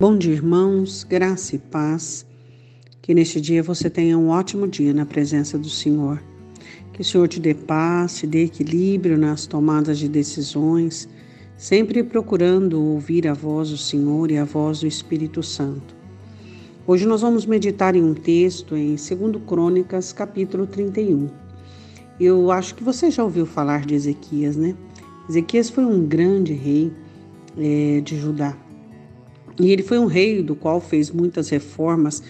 Bom dia, irmãos, graça e paz. Que neste dia você tenha um ótimo dia na presença do Senhor. Que o Senhor te dê paz, te dê equilíbrio nas tomadas de decisões, sempre procurando ouvir a voz do Senhor e a voz do Espírito Santo. Hoje nós vamos meditar em um texto em 2 Crônicas, capítulo 31. Eu acho que você já ouviu falar de Ezequias, né? Ezequias foi um grande rei é, de Judá. E ele foi um rei do qual fez muitas reformas,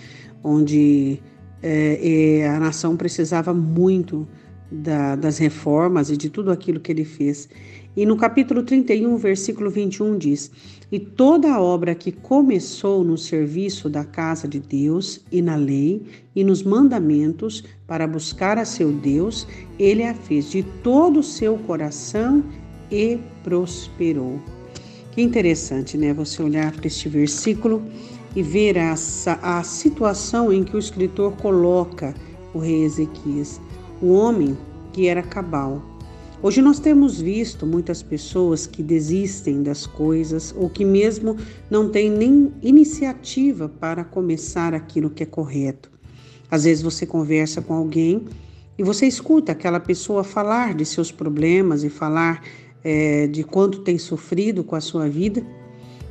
onde é, a nação precisava muito da, das reformas e de tudo aquilo que ele fez. E no capítulo 31, versículo 21 diz: E toda a obra que começou no serviço da casa de Deus e na lei e nos mandamentos para buscar a seu Deus, ele a fez de todo o seu coração e prosperou. Que interessante, né? Você olhar para este versículo e ver a situação em que o escritor coloca o rei Ezequias, o homem que era cabal. Hoje nós temos visto muitas pessoas que desistem das coisas ou que mesmo não têm nem iniciativa para começar aquilo que é correto. Às vezes você conversa com alguém e você escuta aquela pessoa falar de seus problemas e falar é, de quanto tem sofrido com a sua vida,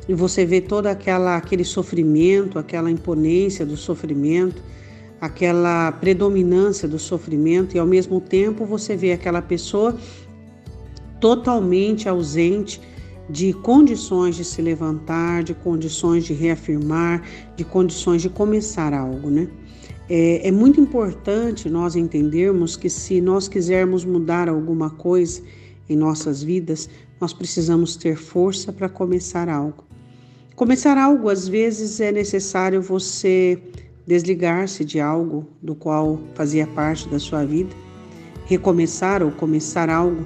e você vê todo aquela, aquele sofrimento, aquela imponência do sofrimento, aquela predominância do sofrimento, e ao mesmo tempo você vê aquela pessoa totalmente ausente de condições de se levantar, de condições de reafirmar, de condições de começar algo, né? É, é muito importante nós entendermos que se nós quisermos mudar alguma coisa, em nossas vidas, nós precisamos ter força para começar algo. Começar algo, às vezes, é necessário você desligar-se de algo do qual fazia parte da sua vida. Recomeçar ou começar algo,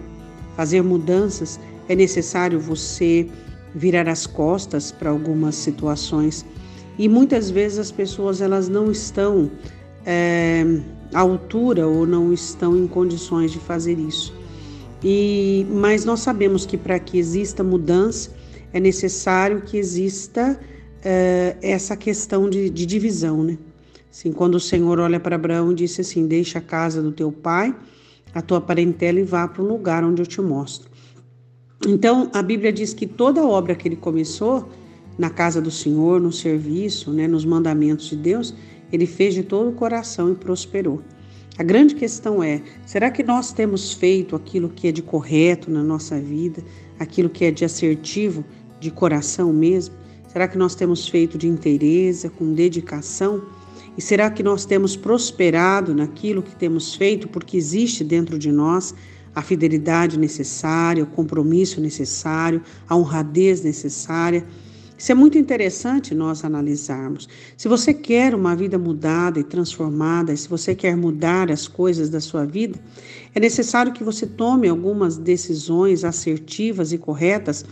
fazer mudanças, é necessário você virar as costas para algumas situações. E muitas vezes as pessoas elas não estão é, à altura ou não estão em condições de fazer isso. E, mas nós sabemos que para que exista mudança é necessário que exista uh, essa questão de, de, divisão, né? Assim, quando o Senhor olha para Abraão e disse assim: Deixa a casa do teu pai, a tua parentela e vá para o lugar onde eu te mostro. Então, a Bíblia diz que toda obra que ele começou na casa do Senhor, no serviço, né, nos mandamentos de Deus, ele fez de todo o coração e prosperou. A grande questão é: será que nós temos feito aquilo que é de correto na nossa vida, aquilo que é de assertivo, de coração mesmo? Será que nós temos feito de interesse, com dedicação? E será que nós temos prosperado naquilo que temos feito porque existe dentro de nós a fidelidade necessária, o compromisso necessário, a honradez necessária? Isso é muito interessante nós analisarmos. Se você quer uma vida mudada e transformada, se você quer mudar as coisas da sua vida, é necessário que você tome algumas decisões assertivas e corretas,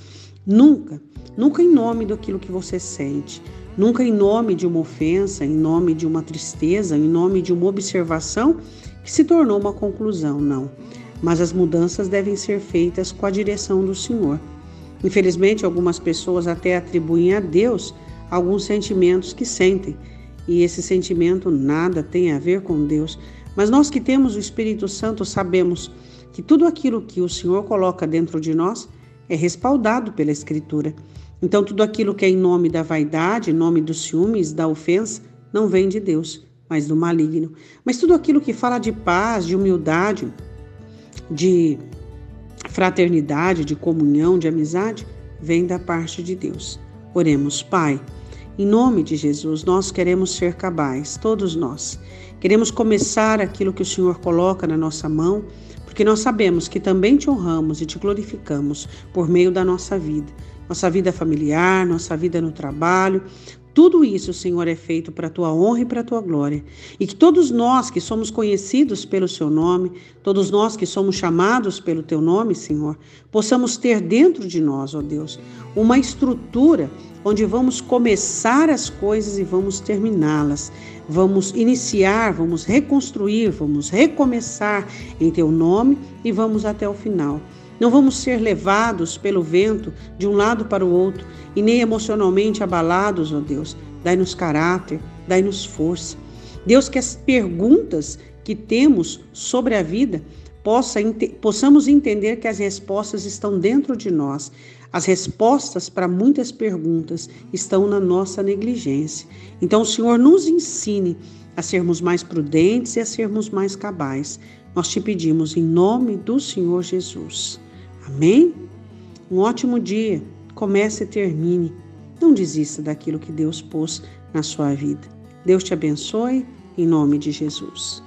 nunca, nunca em nome daquilo que você sente, nunca em nome de uma ofensa, em nome de uma tristeza, em nome de uma observação que se tornou uma conclusão, não. Mas as mudanças devem ser feitas com a direção do Senhor. Infelizmente, algumas pessoas até atribuem a Deus alguns sentimentos que sentem, e esse sentimento nada tem a ver com Deus. Mas nós que temos o Espírito Santo sabemos que tudo aquilo que o Senhor coloca dentro de nós é respaldado pela Escritura. Então, tudo aquilo que é em nome da vaidade, em nome dos ciúmes, da ofensa, não vem de Deus, mas do maligno. Mas tudo aquilo que fala de paz, de humildade, de fraternidade, de comunhão, de amizade, vem da parte de Deus. Oremos, Pai. Em nome de Jesus, nós queremos ser cabais, todos nós. Queremos começar aquilo que o Senhor coloca na nossa mão, porque nós sabemos que também te honramos e te glorificamos por meio da nossa vida. Nossa vida familiar, nossa vida no trabalho, tudo isso, Senhor, é feito para a tua honra e para a tua glória. E que todos nós que somos conhecidos pelo seu nome, todos nós que somos chamados pelo teu nome, Senhor, possamos ter dentro de nós, ó Deus, uma estrutura onde vamos começar as coisas e vamos terminá-las. Vamos iniciar, vamos reconstruir, vamos recomeçar em teu nome e vamos até o final. Não vamos ser levados pelo vento de um lado para o outro e nem emocionalmente abalados, ó Deus. Dai-nos caráter, dai-nos força. Deus, que as perguntas que temos sobre a vida possa, possamos entender que as respostas estão dentro de nós. As respostas para muitas perguntas estão na nossa negligência. Então, o Senhor nos ensine a sermos mais prudentes e a sermos mais cabais. Nós te pedimos em nome do Senhor Jesus. Amém? Um ótimo dia. Comece e termine. Não desista daquilo que Deus pôs na sua vida. Deus te abençoe, em nome de Jesus.